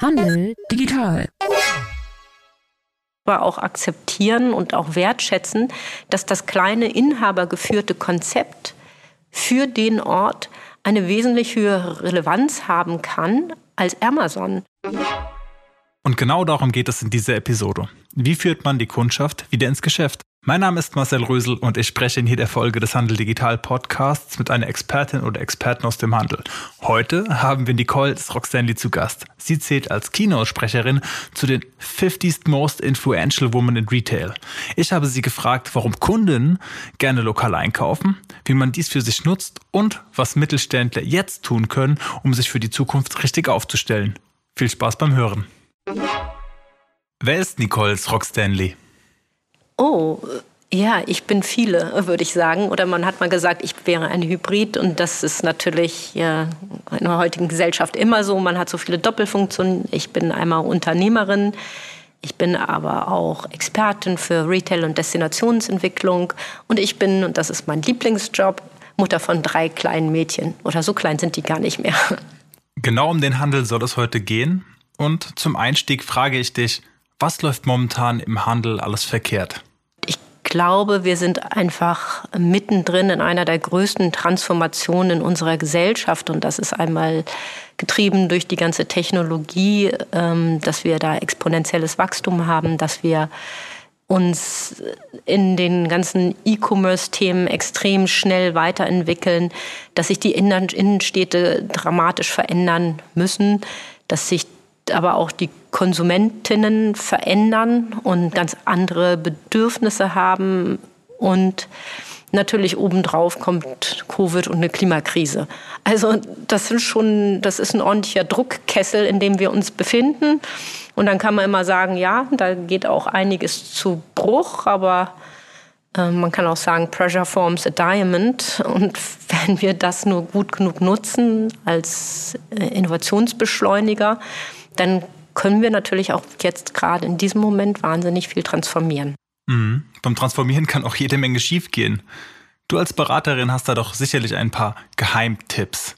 Handel digital. Aber auch akzeptieren und auch wertschätzen, dass das kleine inhabergeführte Konzept für den Ort eine wesentlich höhere Relevanz haben kann als Amazon. Und genau darum geht es in dieser Episode. Wie führt man die Kundschaft wieder ins Geschäft? Mein Name ist Marcel Rösel und ich spreche in jeder Folge des Handel Digital Podcasts mit einer Expertin oder Experten aus dem Handel. Heute haben wir Nicole Roxanley zu Gast. Sie zählt als Keynote-Sprecherin zu den 50th Most Influential Women in Retail. Ich habe sie gefragt, warum Kunden gerne lokal einkaufen, wie man dies für sich nutzt und was Mittelständler jetzt tun können, um sich für die Zukunft richtig aufzustellen. Viel Spaß beim Hören. Wer ist Nicole Rockstanley? Oh, ja, ich bin viele, würde ich sagen. Oder man hat mal gesagt, ich wäre ein Hybrid. Und das ist natürlich ja, in der heutigen Gesellschaft immer so. Man hat so viele Doppelfunktionen. Ich bin einmal Unternehmerin. Ich bin aber auch Expertin für Retail- und Destinationsentwicklung. Und ich bin, und das ist mein Lieblingsjob, Mutter von drei kleinen Mädchen. Oder so klein sind die gar nicht mehr. Genau um den Handel soll es heute gehen. Und zum Einstieg frage ich dich, was läuft momentan im Handel alles verkehrt? Glaube, wir sind einfach mittendrin in einer der größten Transformationen in unserer Gesellschaft. Und das ist einmal getrieben durch die ganze Technologie, ähm, dass wir da exponentielles Wachstum haben, dass wir uns in den ganzen E-Commerce-Themen extrem schnell weiterentwickeln, dass sich die Innenstädte dramatisch verändern müssen, dass sich aber auch die Konsumentinnen verändern und ganz andere Bedürfnisse haben. Und natürlich obendrauf kommt Covid und eine Klimakrise. Also das sind schon, das ist ein ordentlicher Druckkessel, in dem wir uns befinden. Und dann kann man immer sagen, ja, da geht auch einiges zu Bruch, aber äh, man kann auch sagen, Pressure forms a diamond. Und wenn wir das nur gut genug nutzen als äh, Innovationsbeschleuniger, dann können wir natürlich auch jetzt gerade in diesem Moment wahnsinnig viel transformieren. Mhm. Beim Transformieren kann auch jede Menge schiefgehen. Du als Beraterin hast da doch sicherlich ein paar Geheimtipps.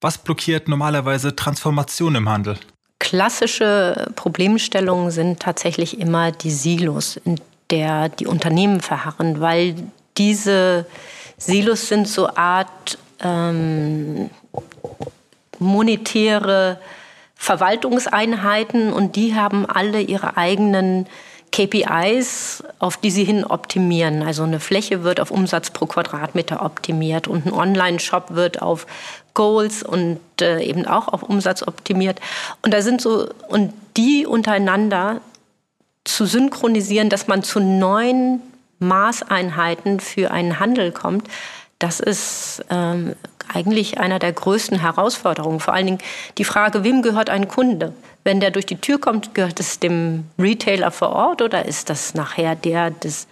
Was blockiert normalerweise Transformation im Handel? Klassische Problemstellungen sind tatsächlich immer die Silos, in der die Unternehmen verharren, weil diese Silos sind so Art ähm, monetäre Verwaltungseinheiten und die haben alle ihre eigenen KPIs, auf die sie hin optimieren. Also eine Fläche wird auf Umsatz pro Quadratmeter optimiert und ein Online-Shop wird auf Goals und äh, eben auch auf Umsatz optimiert. Und da sind so, und die untereinander zu synchronisieren, dass man zu neuen Maßeinheiten für einen Handel kommt, das ist ähm, eigentlich einer der größten Herausforderungen. Vor allen Dingen die Frage, wem gehört ein Kunde? Wenn der durch die Tür kommt, gehört es dem Retailer vor Ort oder ist das nachher der des,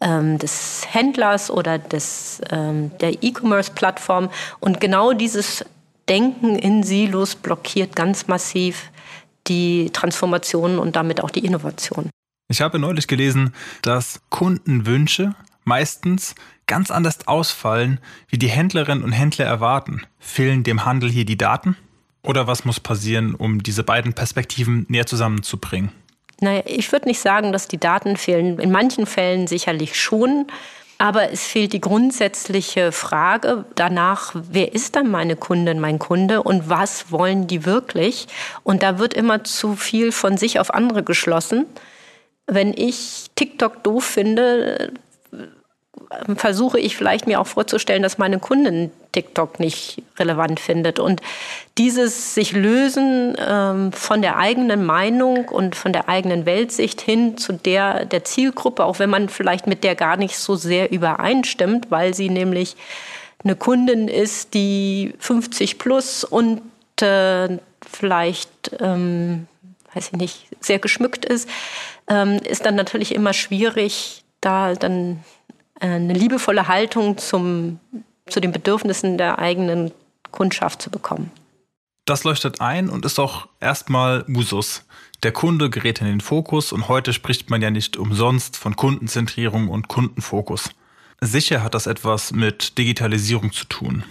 ähm, des Händlers oder des, ähm, der E-Commerce-Plattform? Und genau dieses Denken in Silos blockiert ganz massiv die Transformation und damit auch die Innovation. Ich habe neulich gelesen, dass Kundenwünsche meistens ganz anders ausfallen, wie die Händlerinnen und Händler erwarten. Fehlen dem Handel hier die Daten? Oder was muss passieren, um diese beiden Perspektiven näher zusammenzubringen? Naja, ich würde nicht sagen, dass die Daten fehlen. In manchen Fällen sicherlich schon. Aber es fehlt die grundsätzliche Frage danach, wer ist dann meine Kundin, mein Kunde und was wollen die wirklich? Und da wird immer zu viel von sich auf andere geschlossen. Wenn ich TikTok doof finde, versuche ich vielleicht mir auch vorzustellen, dass meine Kundin TikTok nicht relevant findet. Und dieses sich lösen ähm, von der eigenen Meinung und von der eigenen Weltsicht hin zu der der Zielgruppe, auch wenn man vielleicht mit der gar nicht so sehr übereinstimmt, weil sie nämlich eine Kundin ist, die 50 plus und äh, vielleicht, ähm, weiß ich nicht, sehr geschmückt ist, ähm, ist dann natürlich immer schwierig, da dann eine liebevolle Haltung zum, zu den Bedürfnissen der eigenen Kundschaft zu bekommen. Das leuchtet ein und ist auch erstmal Usus. Der Kunde gerät in den Fokus und heute spricht man ja nicht umsonst von Kundenzentrierung und Kundenfokus. Sicher hat das etwas mit Digitalisierung zu tun.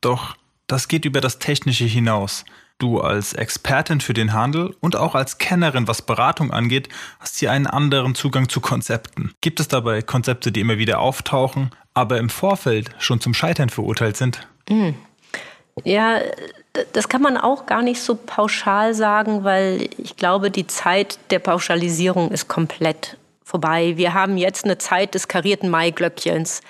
Doch das geht über das Technische hinaus. Du als Expertin für den Handel und auch als Kennerin, was Beratung angeht, hast hier einen anderen Zugang zu Konzepten. Gibt es dabei Konzepte, die immer wieder auftauchen, aber im Vorfeld schon zum Scheitern verurteilt sind? Mhm. Ja, das kann man auch gar nicht so pauschal sagen, weil ich glaube, die Zeit der Pauschalisierung ist komplett vorbei. Wir haben jetzt eine Zeit des karierten Maiglöckchens,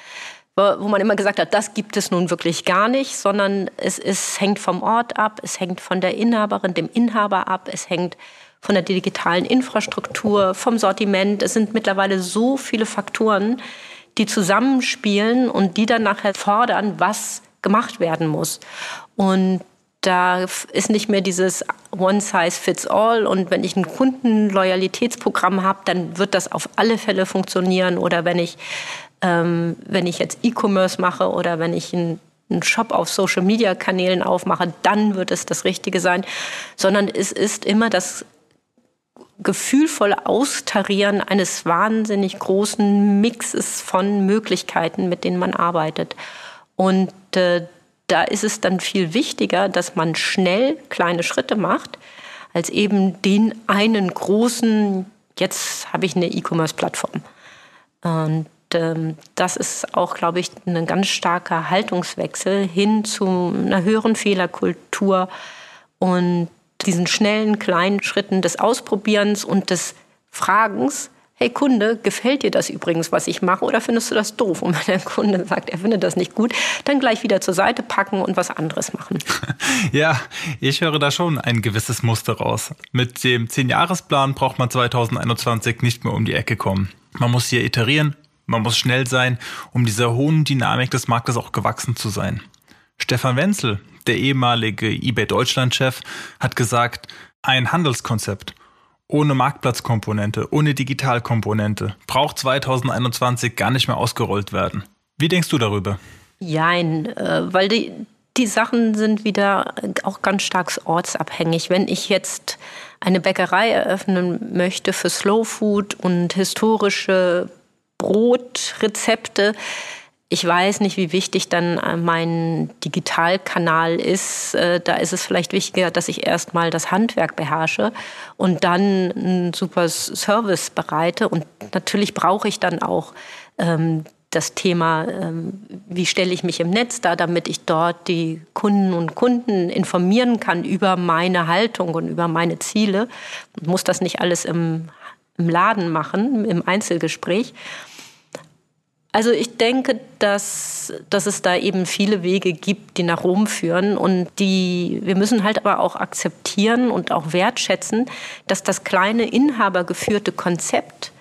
wo man immer gesagt hat, das gibt es nun wirklich gar nicht, sondern es, es hängt vom Ort ab, es hängt von der Inhaberin, dem Inhaber ab, es hängt von der digitalen Infrastruktur, vom Sortiment. Es sind mittlerweile so viele Faktoren, die zusammenspielen und die dann nachher fordern, was gemacht werden muss. Und da ist nicht mehr dieses One Size Fits All. Und wenn ich ein Kundenloyalitätsprogramm habe, dann wird das auf alle Fälle funktionieren. Oder wenn ich, ähm, wenn ich jetzt E-Commerce mache oder wenn ich einen Shop auf Social Media Kanälen aufmache, dann wird es das Richtige sein. Sondern es ist immer das gefühlvolle Austarieren eines wahnsinnig großen Mixes von Möglichkeiten, mit denen man arbeitet. Und äh, da ist es dann viel wichtiger, dass man schnell kleine Schritte macht, als eben den einen großen, jetzt habe ich eine E-Commerce-Plattform. Und ähm, das ist auch, glaube ich, ein ganz starker Haltungswechsel hin zu einer höheren Fehlerkultur und diesen schnellen, kleinen Schritten des Ausprobierens und des Fragens, hey Kunde, gefällt dir das übrigens, was ich mache, oder findest du das doof? Und wenn der Kunde sagt, er findet das nicht gut, dann gleich wieder zur Seite packen und was anderes machen. Ja, ich höre da schon ein gewisses Muster raus. Mit dem 10-Jahres-Plan braucht man 2021 nicht mehr um die Ecke kommen. Man muss hier iterieren, man muss schnell sein, um dieser hohen Dynamik des Marktes auch gewachsen zu sein. Stefan Wenzel, der ehemalige eBay Deutschland-Chef, hat gesagt, ein Handelskonzept ohne Marktplatzkomponente, ohne Digitalkomponente, braucht 2021 gar nicht mehr ausgerollt werden. Wie denkst du darüber? Jein, äh, weil die, die Sachen sind wieder auch ganz stark ortsabhängig. Wenn ich jetzt eine Bäckerei eröffnen möchte für Slow Food und historische Brotrezepte, ich weiß nicht, wie wichtig dann äh, mein Digitalkanal ist. Äh, da ist es vielleicht wichtiger, dass ich erstmal das Handwerk beherrsche und dann einen super Service bereite. Und natürlich brauche ich dann auch ähm, das Thema, ähm, wie stelle ich mich im Netz da, damit ich dort die Kunden und Kunden informieren kann über meine Haltung und über meine Ziele. Ich muss das nicht alles im, im Laden machen, im Einzelgespräch. Also ich denke, dass, dass es da eben viele Wege gibt, die nach Rom führen. Und die, wir müssen halt aber auch akzeptieren und auch wertschätzen, dass das kleine inhabergeführte Konzept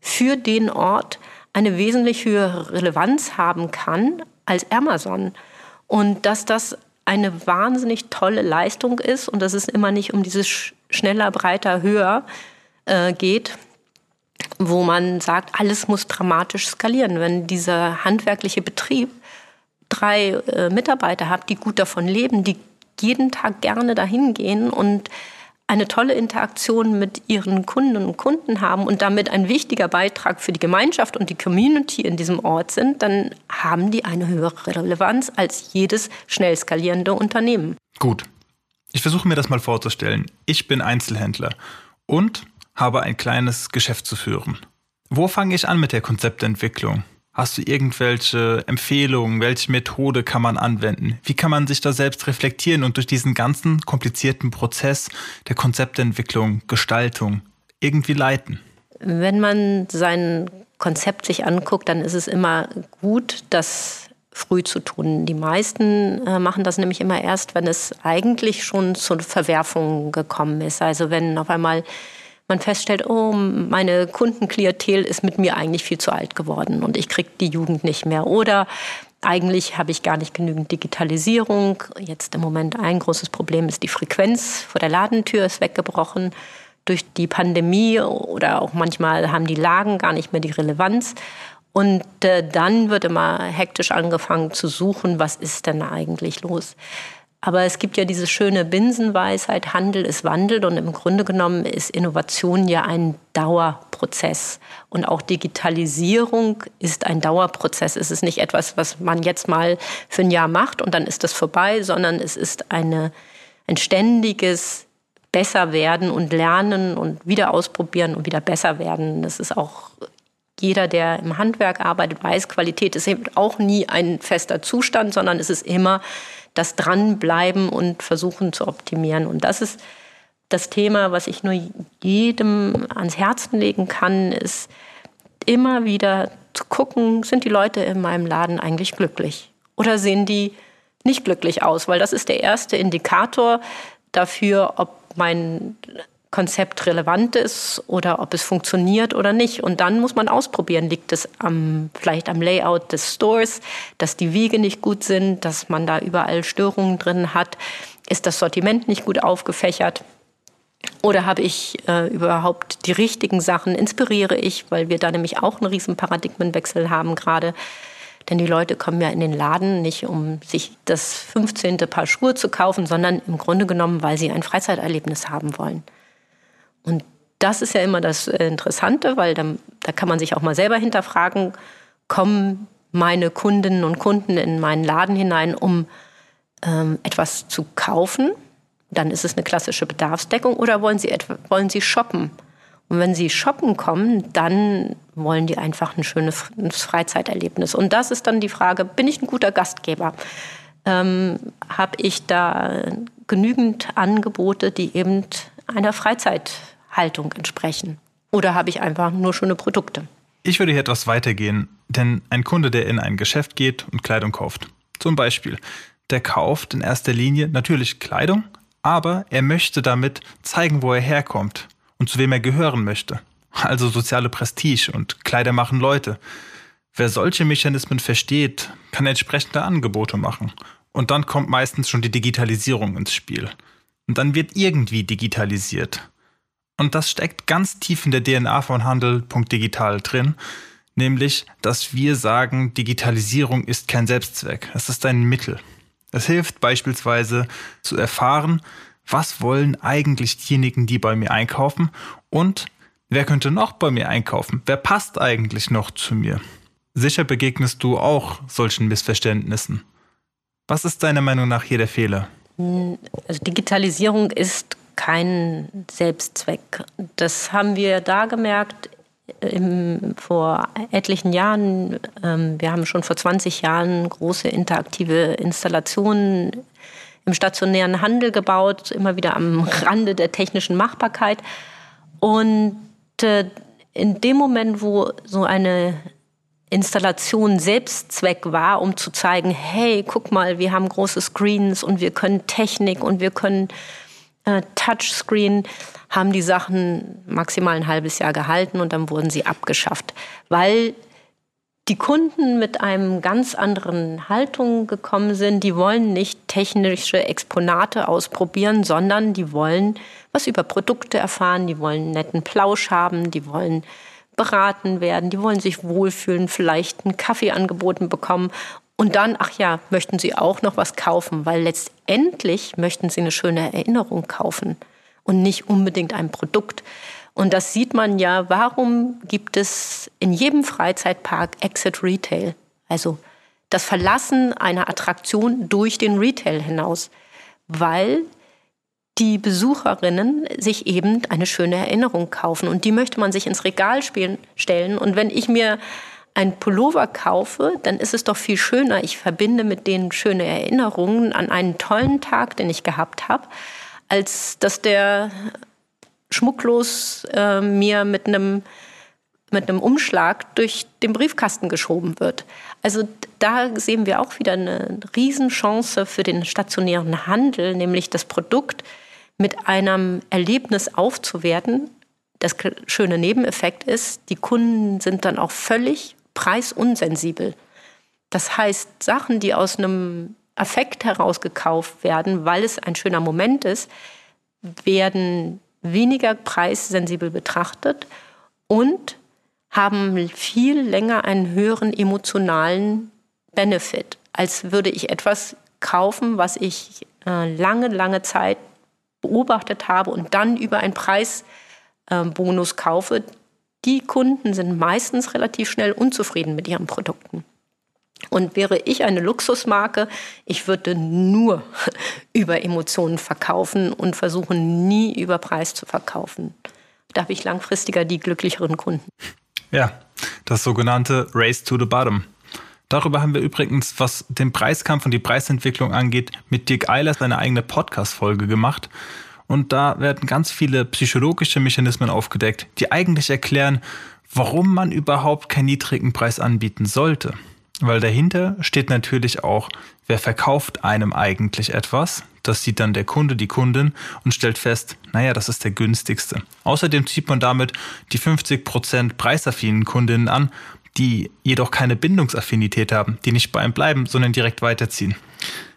für den Ort eine wesentlich höhere Relevanz haben kann als Amazon. Und dass das eine wahnsinnig tolle Leistung ist und dass es immer nicht um dieses schneller, breiter, höher äh, geht, wo man sagt, alles muss dramatisch skalieren. Wenn dieser handwerkliche Betrieb drei äh, Mitarbeiter hat, die gut davon leben, die jeden Tag gerne dahin gehen und eine tolle Interaktion mit ihren Kundinnen und Kunden haben und damit ein wichtiger Beitrag für die Gemeinschaft und die Community in diesem Ort sind, dann haben die eine höhere Relevanz als jedes schnell skalierende Unternehmen. Gut. Ich versuche mir das mal vorzustellen. Ich bin Einzelhändler und habe ein kleines Geschäft zu führen. Wo fange ich an mit der Konzeptentwicklung? Hast du irgendwelche Empfehlungen? Welche Methode kann man anwenden? Wie kann man sich da selbst reflektieren und durch diesen ganzen komplizierten Prozess der Konzeptentwicklung, Gestaltung irgendwie leiten? Wenn man sein Konzept sich anguckt, dann ist es immer gut, das früh zu tun. Die meisten äh, machen das nämlich immer erst, wenn es eigentlich schon zur Verwerfung gekommen ist. Also wenn auf einmal man feststellt, oh, meine Kundenklientel ist mit mir eigentlich viel zu alt geworden und ich kriege die Jugend nicht mehr. Oder eigentlich habe ich gar nicht genügend Digitalisierung. Jetzt im Moment ein großes Problem ist die Frequenz vor der Ladentür ist weggebrochen durch die Pandemie oder auch manchmal haben die Lagen gar nicht mehr die Relevanz. Und äh, dann wird immer hektisch angefangen zu suchen, was ist denn eigentlich los. Aber es gibt ja diese schöne Binsenweisheit, Handel ist Wandel und im Grunde genommen ist Innovation ja ein Dauerprozess. Und auch Digitalisierung ist ein Dauerprozess. Es ist nicht etwas, was man jetzt mal für ein Jahr macht und dann ist das vorbei, sondern es ist eine, ein ständiges besser werden und lernen und wieder ausprobieren und wieder besser werden. Das ist auch jeder, der im Handwerk arbeitet, weiß, Qualität ist eben auch nie ein fester Zustand, sondern es ist immer das Dranbleiben und Versuchen zu optimieren. Und das ist das Thema, was ich nur jedem ans Herzen legen kann, ist immer wieder zu gucken, sind die Leute in meinem Laden eigentlich glücklich? Oder sehen die nicht glücklich aus? Weil das ist der erste Indikator dafür, ob mein Konzept relevant ist oder ob es funktioniert oder nicht. Und dann muss man ausprobieren, liegt es am, vielleicht am Layout des Stores, dass die Wege nicht gut sind, dass man da überall Störungen drin hat, ist das Sortiment nicht gut aufgefächert. Oder habe ich äh, überhaupt die richtigen Sachen? Inspiriere ich, weil wir da nämlich auch einen riesen Paradigmenwechsel haben gerade. Denn die Leute kommen ja in den Laden nicht, um sich das 15. Paar Schuhe zu kaufen, sondern im Grunde genommen, weil sie ein Freizeiterlebnis haben wollen. Und das ist ja immer das äh, Interessante, weil dann, da kann man sich auch mal selber hinterfragen, kommen meine Kundinnen und Kunden in meinen Laden hinein, um ähm, etwas zu kaufen? Dann ist es eine klassische Bedarfsdeckung oder wollen sie, etwa, wollen sie shoppen? Und wenn sie shoppen kommen, dann wollen die einfach ein schönes Freizeiterlebnis. Und das ist dann die Frage, bin ich ein guter Gastgeber? Ähm, Habe ich da genügend Angebote, die eben einer Freizeit Haltung entsprechen? Oder habe ich einfach nur schöne Produkte? Ich würde hier etwas weitergehen, denn ein Kunde, der in ein Geschäft geht und Kleidung kauft, zum Beispiel, der kauft in erster Linie natürlich Kleidung, aber er möchte damit zeigen, wo er herkommt und zu wem er gehören möchte. Also soziale Prestige und Kleider machen Leute. Wer solche Mechanismen versteht, kann entsprechende Angebote machen. Und dann kommt meistens schon die Digitalisierung ins Spiel. Und dann wird irgendwie digitalisiert. Und das steckt ganz tief in der DNA von Handel.digital drin, nämlich, dass wir sagen, Digitalisierung ist kein Selbstzweck, es ist ein Mittel. Es hilft beispielsweise zu erfahren, was wollen eigentlich diejenigen, die bei mir einkaufen und wer könnte noch bei mir einkaufen? Wer passt eigentlich noch zu mir? Sicher begegnest du auch solchen Missverständnissen. Was ist deiner Meinung nach hier der Fehler? Also Digitalisierung ist kein Selbstzweck. Das haben wir da gemerkt im, vor etlichen Jahren. Ähm, wir haben schon vor 20 Jahren große interaktive Installationen im stationären Handel gebaut, immer wieder am Rande der technischen Machbarkeit. Und äh, in dem Moment, wo so eine Installation Selbstzweck war, um zu zeigen, hey, guck mal, wir haben große Screens und wir können Technik und wir können äh, Touchscreen haben die Sachen maximal ein halbes Jahr gehalten und dann wurden sie abgeschafft, weil die Kunden mit einem ganz anderen Haltung gekommen sind. Die wollen nicht technische Exponate ausprobieren, sondern die wollen was über Produkte erfahren, die wollen netten Plausch haben, die wollen beraten werden, die wollen sich wohlfühlen, vielleicht einen Kaffee angeboten bekommen und dann, ach ja, möchten Sie auch noch was kaufen, weil letztendlich möchten Sie eine schöne Erinnerung kaufen und nicht unbedingt ein Produkt. Und das sieht man ja, warum gibt es in jedem Freizeitpark Exit Retail? Also das Verlassen einer Attraktion durch den Retail hinaus, weil die Besucherinnen sich eben eine schöne Erinnerung kaufen und die möchte man sich ins Regal spielen, stellen. Und wenn ich mir ein Pullover kaufe, dann ist es doch viel schöner. Ich verbinde mit denen schöne Erinnerungen an einen tollen Tag, den ich gehabt habe, als dass der schmucklos äh, mir mit einem mit einem Umschlag durch den Briefkasten geschoben wird. Also da sehen wir auch wieder eine Riesenchance für den stationären Handel, nämlich das Produkt mit einem Erlebnis aufzuwerten. Das schöne Nebeneffekt ist, die Kunden sind dann auch völlig preisunsensibel. Das heißt, Sachen, die aus einem Affekt heraus gekauft werden, weil es ein schöner Moment ist, werden weniger preissensibel betrachtet und haben viel länger einen höheren emotionalen Benefit, als würde ich etwas kaufen, was ich äh, lange, lange Zeit beobachtet habe und dann über einen Preisbonus äh, kaufe, die Kunden sind meistens relativ schnell unzufrieden mit ihren Produkten. Und wäre ich eine Luxusmarke, ich würde nur über Emotionen verkaufen und versuchen, nie über Preis zu verkaufen. Da habe ich langfristiger die glücklicheren Kunden. Ja, das sogenannte Race to the Bottom. Darüber haben wir übrigens, was den Preiskampf und die Preisentwicklung angeht, mit Dirk Eilers eine eigene Podcast-Folge gemacht. Und da werden ganz viele psychologische Mechanismen aufgedeckt, die eigentlich erklären, warum man überhaupt keinen niedrigen Preis anbieten sollte. Weil dahinter steht natürlich auch, wer verkauft einem eigentlich etwas. Das sieht dann der Kunde, die Kundin und stellt fest, naja, das ist der günstigste. Außerdem zieht man damit die 50% preisaffinen Kundinnen an, die jedoch keine Bindungsaffinität haben, die nicht bei einem bleiben, sondern direkt weiterziehen.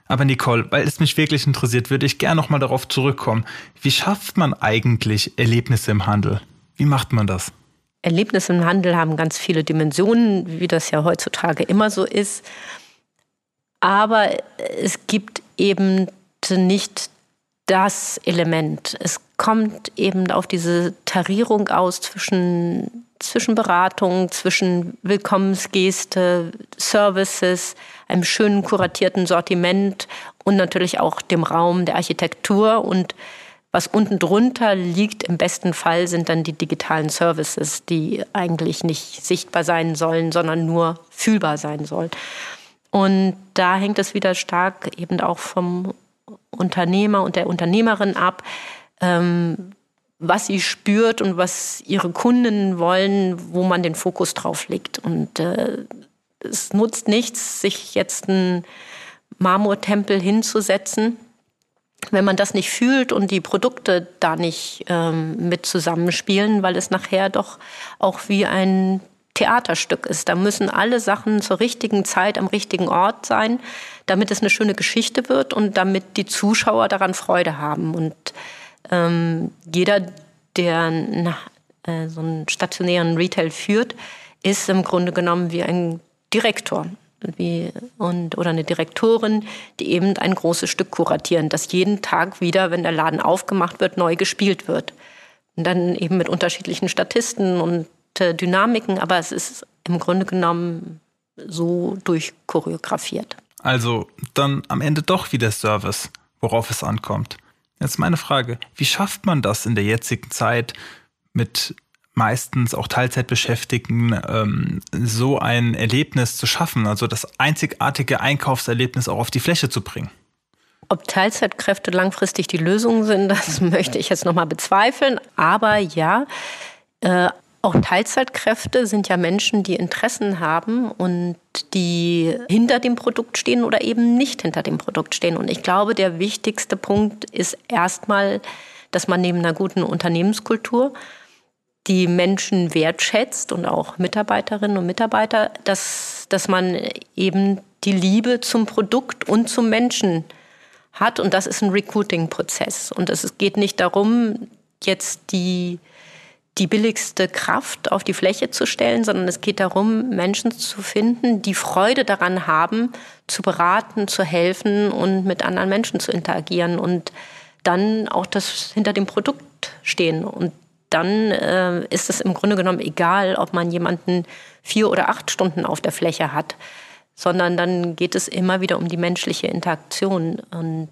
Aber Nicole, weil es mich wirklich interessiert, würde ich gerne nochmal darauf zurückkommen. Wie schafft man eigentlich Erlebnisse im Handel? Wie macht man das? Erlebnisse im Handel haben ganz viele Dimensionen, wie das ja heutzutage immer so ist. Aber es gibt eben nicht das Element. Es kommt eben auf diese Tarierung aus zwischen, zwischen Beratung, zwischen Willkommensgeste, Services, einem schönen kuratierten Sortiment und natürlich auch dem Raum der Architektur und was unten drunter liegt, im besten Fall, sind dann die digitalen Services, die eigentlich nicht sichtbar sein sollen, sondern nur fühlbar sein sollen. Und da hängt es wieder stark eben auch vom Unternehmer und der Unternehmerin ab, ähm, was sie spürt und was ihre Kunden wollen, wo man den Fokus drauf legt. Und äh, es nutzt nichts, sich jetzt einen Marmortempel hinzusetzen wenn man das nicht fühlt und die Produkte da nicht ähm, mit zusammenspielen, weil es nachher doch auch wie ein Theaterstück ist. Da müssen alle Sachen zur richtigen Zeit am richtigen Ort sein, damit es eine schöne Geschichte wird und damit die Zuschauer daran Freude haben. Und ähm, jeder, der na, äh, so einen stationären Retail führt, ist im Grunde genommen wie ein Direktor wie, und, oder eine Direktorin, die eben ein großes Stück kuratieren, das jeden Tag wieder, wenn der Laden aufgemacht wird, neu gespielt wird. Und dann eben mit unterschiedlichen Statisten und äh, Dynamiken, aber es ist im Grunde genommen so durchchoreografiert. Also dann am Ende doch wieder Service, worauf es ankommt. Jetzt meine Frage, wie schafft man das in der jetzigen Zeit mit meistens auch Teilzeitbeschäftigten ähm, so ein Erlebnis zu schaffen, also das einzigartige Einkaufserlebnis auch auf die Fläche zu bringen? Ob Teilzeitkräfte langfristig die Lösung sind, das möchte ich jetzt nochmal bezweifeln. Aber ja, äh, auch Teilzeitkräfte sind ja Menschen, die Interessen haben und die hinter dem Produkt stehen oder eben nicht hinter dem Produkt stehen. Und ich glaube, der wichtigste Punkt ist erstmal, dass man neben einer guten Unternehmenskultur die Menschen wertschätzt und auch Mitarbeiterinnen und Mitarbeiter, dass, dass man eben die Liebe zum Produkt und zum Menschen hat. Und das ist ein Recruiting-Prozess. Und es geht nicht darum, jetzt die, die billigste Kraft auf die Fläche zu stellen, sondern es geht darum, Menschen zu finden, die Freude daran haben, zu beraten, zu helfen und mit anderen Menschen zu interagieren und dann auch das hinter dem Produkt stehen. Und dann äh, ist es im Grunde genommen egal, ob man jemanden vier oder acht Stunden auf der Fläche hat, sondern dann geht es immer wieder um die menschliche Interaktion. Und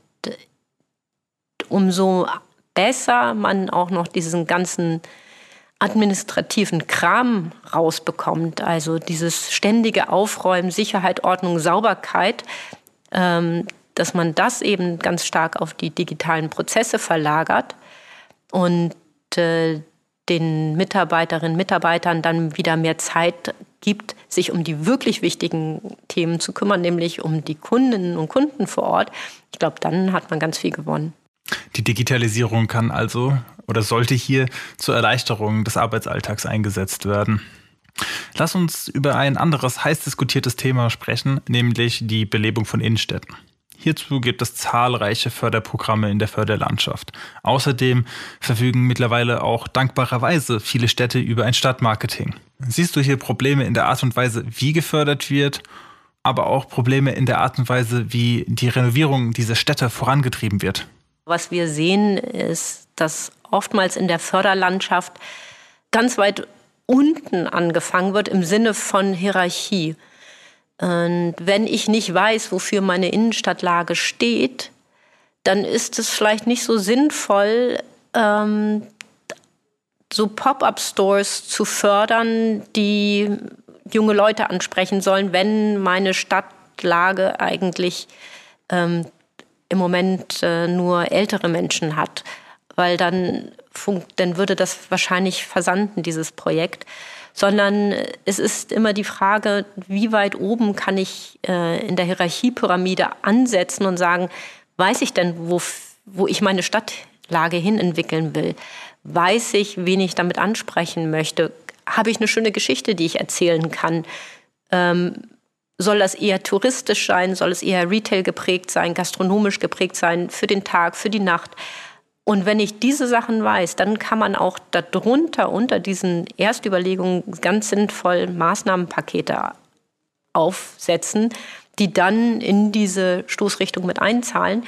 umso besser man auch noch diesen ganzen administrativen Kram rausbekommt, also dieses ständige Aufräumen, Sicherheit, Ordnung, Sauberkeit, ähm, dass man das eben ganz stark auf die digitalen Prozesse verlagert und äh, den Mitarbeiterinnen und Mitarbeitern dann wieder mehr Zeit gibt, sich um die wirklich wichtigen Themen zu kümmern, nämlich um die Kundinnen und Kunden vor Ort. Ich glaube, dann hat man ganz viel gewonnen. Die Digitalisierung kann also oder sollte hier zur Erleichterung des Arbeitsalltags eingesetzt werden. Lass uns über ein anderes heiß diskutiertes Thema sprechen, nämlich die Belebung von Innenstädten. Hierzu gibt es zahlreiche Förderprogramme in der Förderlandschaft. Außerdem verfügen mittlerweile auch dankbarerweise viele Städte über ein Stadtmarketing. Siehst du hier Probleme in der Art und Weise, wie gefördert wird, aber auch Probleme in der Art und Weise, wie die Renovierung dieser Städte vorangetrieben wird? Was wir sehen, ist, dass oftmals in der Förderlandschaft ganz weit unten angefangen wird im Sinne von Hierarchie. Und wenn ich nicht weiß, wofür meine Innenstadtlage steht, dann ist es vielleicht nicht so sinnvoll, ähm, so Pop-up-Stores zu fördern, die junge Leute ansprechen sollen, wenn meine Stadtlage eigentlich ähm, im Moment äh, nur ältere Menschen hat. Weil dann, dann würde das wahrscheinlich versanden, dieses Projekt. Sondern es ist immer die Frage, wie weit oben kann ich äh, in der Hierarchiepyramide ansetzen und sagen, weiß ich denn, wo, wo ich meine Stadtlage hin entwickeln will? Weiß ich, wen ich damit ansprechen möchte? Habe ich eine schöne Geschichte, die ich erzählen kann? Ähm, soll das eher touristisch sein? Soll es eher Retail geprägt sein, gastronomisch geprägt sein, für den Tag, für die Nacht? Und wenn ich diese Sachen weiß, dann kann man auch darunter, unter diesen Erstüberlegungen ganz sinnvoll Maßnahmenpakete aufsetzen, die dann in diese Stoßrichtung mit einzahlen.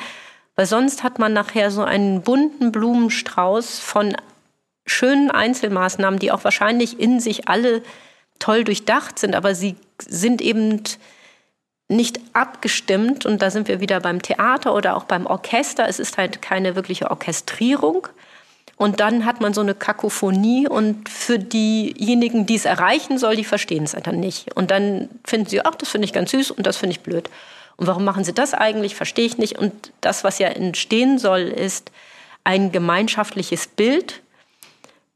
Weil sonst hat man nachher so einen bunten Blumenstrauß von schönen Einzelmaßnahmen, die auch wahrscheinlich in sich alle toll durchdacht sind, aber sie sind eben nicht abgestimmt. Und da sind wir wieder beim Theater oder auch beim Orchester. Es ist halt keine wirkliche Orchestrierung. Und dann hat man so eine Kakophonie und für diejenigen, die es erreichen soll, die verstehen es dann nicht. Und dann finden sie, ach, das finde ich ganz süß und das finde ich blöd. Und warum machen sie das eigentlich? Verstehe ich nicht. Und das, was ja entstehen soll, ist ein gemeinschaftliches Bild,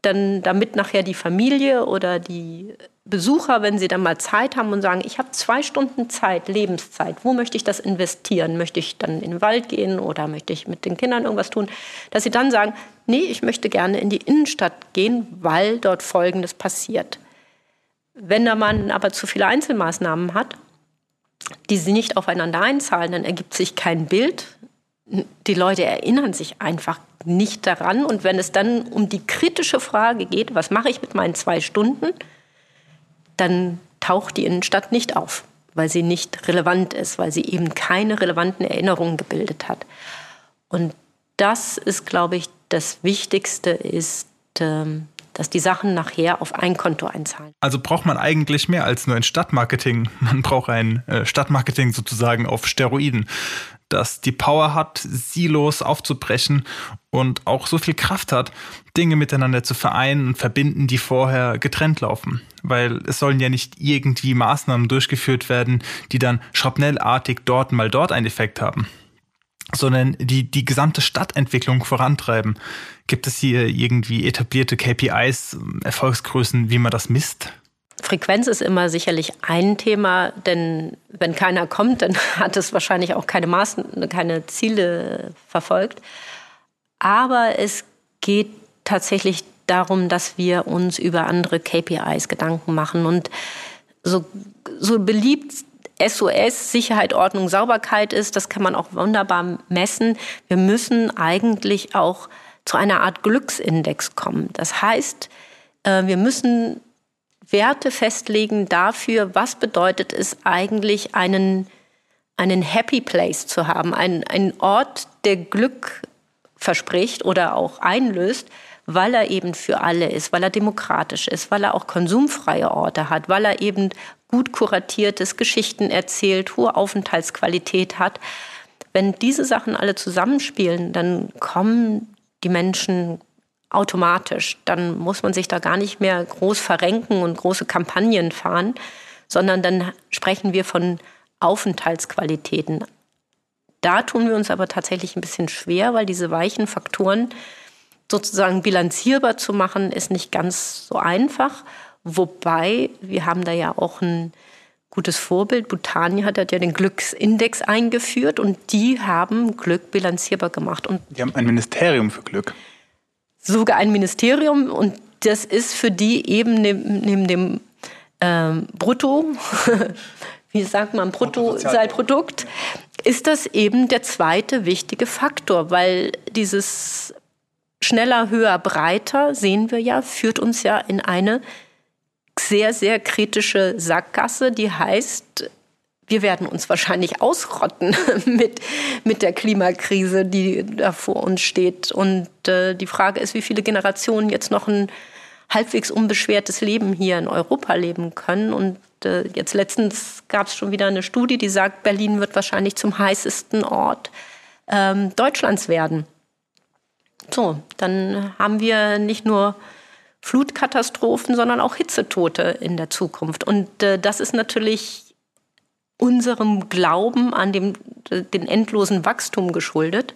dann, damit nachher die Familie oder die Besucher, wenn sie dann mal Zeit haben und sagen, ich habe zwei Stunden Zeit, Lebenszeit, wo möchte ich das investieren? Möchte ich dann in den Wald gehen oder möchte ich mit den Kindern irgendwas tun? Dass sie dann sagen, nee, ich möchte gerne in die Innenstadt gehen, weil dort Folgendes passiert. Wenn der Mann aber zu viele Einzelmaßnahmen hat, die sie nicht aufeinander einzahlen, dann ergibt sich kein Bild. Die Leute erinnern sich einfach nicht daran. Und wenn es dann um die kritische Frage geht, was mache ich mit meinen zwei Stunden, dann taucht die Innenstadt nicht auf, weil sie nicht relevant ist, weil sie eben keine relevanten Erinnerungen gebildet hat. Und das ist, glaube ich, das Wichtigste ist, ähm, dass die Sachen nachher auf ein Konto einzahlen. Also braucht man eigentlich mehr als nur ein Stadtmarketing. Man braucht ein äh, Stadtmarketing sozusagen auf Steroiden das die Power hat, Silos aufzubrechen und auch so viel Kraft hat, Dinge miteinander zu vereinen und verbinden, die vorher getrennt laufen. Weil es sollen ja nicht irgendwie Maßnahmen durchgeführt werden, die dann schrapnellartig dort mal dort einen Effekt haben, sondern die die gesamte Stadtentwicklung vorantreiben. Gibt es hier irgendwie etablierte KPIs, Erfolgsgrößen, wie man das misst? Frequenz ist immer sicherlich ein Thema, denn wenn keiner kommt, dann hat es wahrscheinlich auch keine Maßen, keine Ziele verfolgt. Aber es geht tatsächlich darum, dass wir uns über andere KPIs Gedanken machen und so, so beliebt SOS, Sicherheit, Ordnung, Sauberkeit ist, das kann man auch wunderbar messen. Wir müssen eigentlich auch zu einer Art Glücksindex kommen. Das heißt, äh, wir müssen Werte festlegen dafür, was bedeutet es eigentlich, einen, einen Happy Place zu haben, einen, einen Ort, der Glück verspricht oder auch einlöst, weil er eben für alle ist, weil er demokratisch ist, weil er auch konsumfreie Orte hat, weil er eben gut kuratiertes Geschichten erzählt, hohe Aufenthaltsqualität hat. Wenn diese Sachen alle zusammenspielen, dann kommen die Menschen automatisch. Dann muss man sich da gar nicht mehr groß verrenken und große Kampagnen fahren, sondern dann sprechen wir von Aufenthaltsqualitäten. Da tun wir uns aber tatsächlich ein bisschen schwer, weil diese weichen Faktoren sozusagen bilanzierbar zu machen, ist nicht ganz so einfach. Wobei, wir haben da ja auch ein gutes Vorbild. Bhutan hat ja den Glücksindex eingeführt und die haben Glück bilanzierbar gemacht. Und die haben ein Ministerium für Glück sogar ein Ministerium und das ist für die eben neben, neben dem ähm, Brutto, wie sagt man, Bruttosozialprodukt, ist das eben der zweite wichtige Faktor, weil dieses schneller, höher, breiter, sehen wir ja, führt uns ja in eine sehr, sehr kritische Sackgasse, die heißt, wir werden uns wahrscheinlich ausrotten mit, mit der Klimakrise, die da vor uns steht. Und äh, die Frage ist, wie viele Generationen jetzt noch ein halbwegs unbeschwertes Leben hier in Europa leben können. Und äh, jetzt letztens gab es schon wieder eine Studie, die sagt, Berlin wird wahrscheinlich zum heißesten Ort ähm, Deutschlands werden. So, dann haben wir nicht nur Flutkatastrophen, sondern auch Hitzetote in der Zukunft. Und äh, das ist natürlich unserem Glauben an dem, den endlosen Wachstum geschuldet.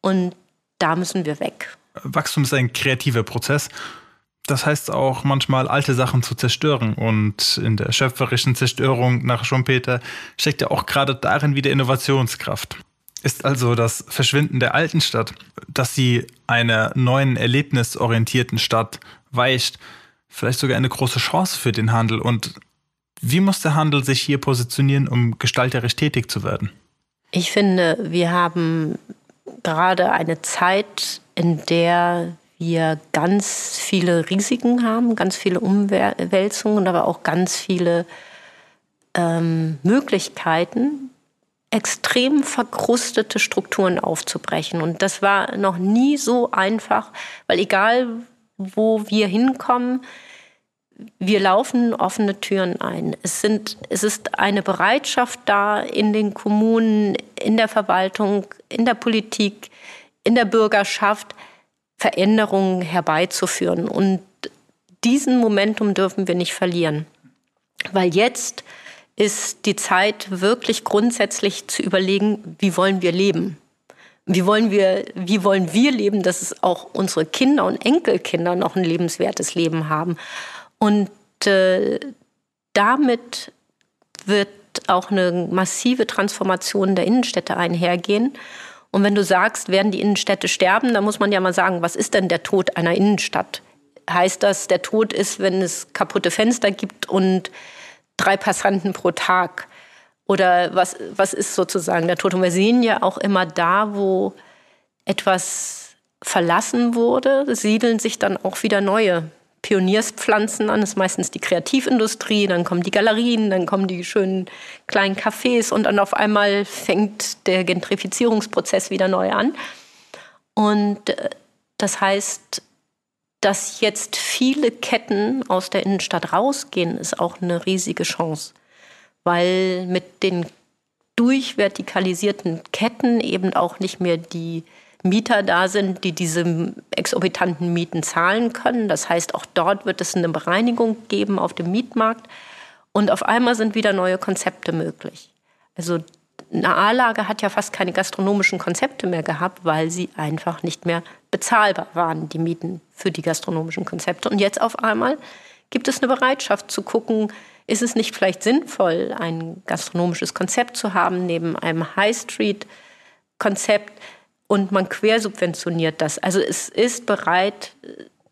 Und da müssen wir weg. Wachstum ist ein kreativer Prozess. Das heißt auch manchmal alte Sachen zu zerstören. Und in der schöpferischen Zerstörung nach Schumpeter steckt ja auch gerade darin wieder Innovationskraft. Ist also das Verschwinden der alten Stadt, dass sie einer neuen erlebnisorientierten Stadt weicht, vielleicht sogar eine große Chance für den Handel. Und wie muss der Handel sich hier positionieren, um gestalterisch tätig zu werden? Ich finde, wir haben gerade eine Zeit, in der wir ganz viele Risiken haben, ganz viele Umwälzungen, aber auch ganz viele ähm, Möglichkeiten, extrem verkrustete Strukturen aufzubrechen. Und das war noch nie so einfach, weil egal wo wir hinkommen, wir laufen offene Türen ein. Es, sind, es ist eine Bereitschaft da in den Kommunen, in der Verwaltung, in der Politik, in der Bürgerschaft, Veränderungen herbeizuführen. Und diesen Momentum dürfen wir nicht verlieren. Weil jetzt ist die Zeit, wirklich grundsätzlich zu überlegen, wie wollen wir leben? Wie wollen wir, wie wollen wir leben, dass es auch unsere Kinder und Enkelkinder noch ein lebenswertes Leben haben? Und äh, damit wird auch eine massive Transformation der Innenstädte einhergehen. Und wenn du sagst, werden die Innenstädte sterben, dann muss man ja mal sagen, was ist denn der Tod einer Innenstadt? Heißt das, der Tod ist, wenn es kaputte Fenster gibt und drei Passanten pro Tag? Oder was, was ist sozusagen der Tod? Und wir sehen ja auch immer da, wo etwas verlassen wurde, siedeln sich dann auch wieder neue Pionierspflanzen an. Das ist meistens die Kreativindustrie, dann kommen die Galerien, dann kommen die schönen kleinen Cafés und dann auf einmal fängt der Gentrifizierungsprozess wieder neu an. Und äh, das heißt, dass jetzt viele Ketten aus der Innenstadt rausgehen, ist auch eine riesige Chance, weil mit den durchvertikalisierten Ketten eben auch nicht mehr die Mieter da sind, die diese exorbitanten Mieten zahlen können. Das heißt, auch dort wird es eine Bereinigung geben auf dem Mietmarkt. Und auf einmal sind wieder neue Konzepte möglich. Also eine A-Lage hat ja fast keine gastronomischen Konzepte mehr gehabt, weil sie einfach nicht mehr bezahlbar waren, die Mieten für die gastronomischen Konzepte. Und jetzt auf einmal gibt es eine Bereitschaft zu gucken, ist es nicht vielleicht sinnvoll, ein gastronomisches Konzept zu haben neben einem High Street-Konzept, und man quersubventioniert das. Also es ist bereit,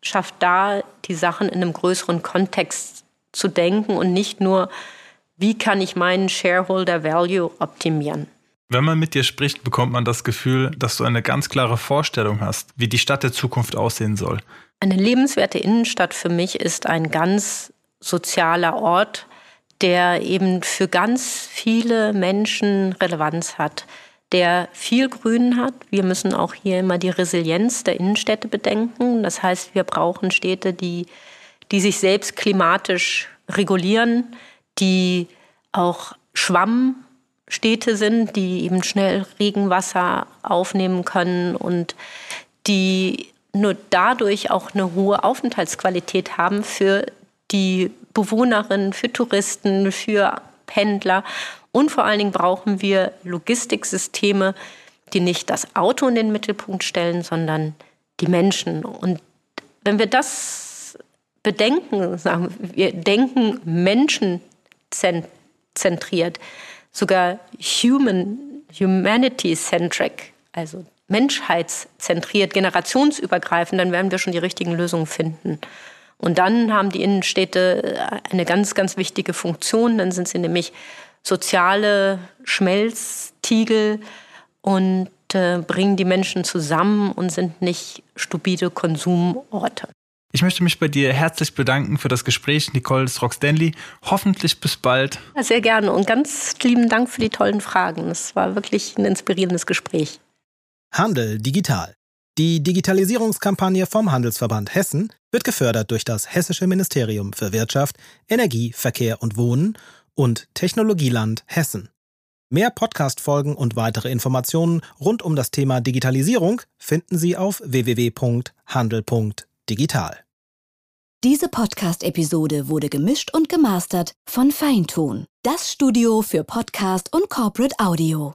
schafft da, die Sachen in einem größeren Kontext zu denken und nicht nur, wie kann ich meinen Shareholder Value optimieren. Wenn man mit dir spricht, bekommt man das Gefühl, dass du eine ganz klare Vorstellung hast, wie die Stadt der Zukunft aussehen soll. Eine lebenswerte Innenstadt für mich ist ein ganz sozialer Ort, der eben für ganz viele Menschen Relevanz hat der viel Grün hat. Wir müssen auch hier immer die Resilienz der Innenstädte bedenken. Das heißt, wir brauchen Städte, die, die sich selbst klimatisch regulieren, die auch Schwammstädte sind, die eben schnell Regenwasser aufnehmen können und die nur dadurch auch eine hohe Aufenthaltsqualität haben für die Bewohnerinnen, für Touristen, für Pendler und vor allen Dingen brauchen wir Logistiksysteme, die nicht das Auto in den Mittelpunkt stellen, sondern die Menschen. Und wenn wir das bedenken, sagen wir denken menschenzentriert, sogar human, humanity-centric, also menschheitszentriert, generationsübergreifend, dann werden wir schon die richtigen Lösungen finden. Und dann haben die Innenstädte eine ganz, ganz wichtige Funktion. Dann sind sie nämlich soziale Schmelztiegel und äh, bringen die Menschen zusammen und sind nicht stupide Konsumorte. Ich möchte mich bei dir herzlich bedanken für das Gespräch, Nicole Strock-Stanley. Hoffentlich bis bald. Ja, sehr gerne und ganz lieben Dank für die tollen Fragen. Es war wirklich ein inspirierendes Gespräch. Handel digital Die Digitalisierungskampagne vom Handelsverband Hessen wird gefördert durch das Hessische Ministerium für Wirtschaft, Energie, Verkehr und Wohnen und Technologieland Hessen. Mehr Podcast-Folgen und weitere Informationen rund um das Thema Digitalisierung finden Sie auf www.handel.digital. Diese Podcast-Episode wurde gemischt und gemastert von Feintun, das Studio für Podcast und Corporate Audio.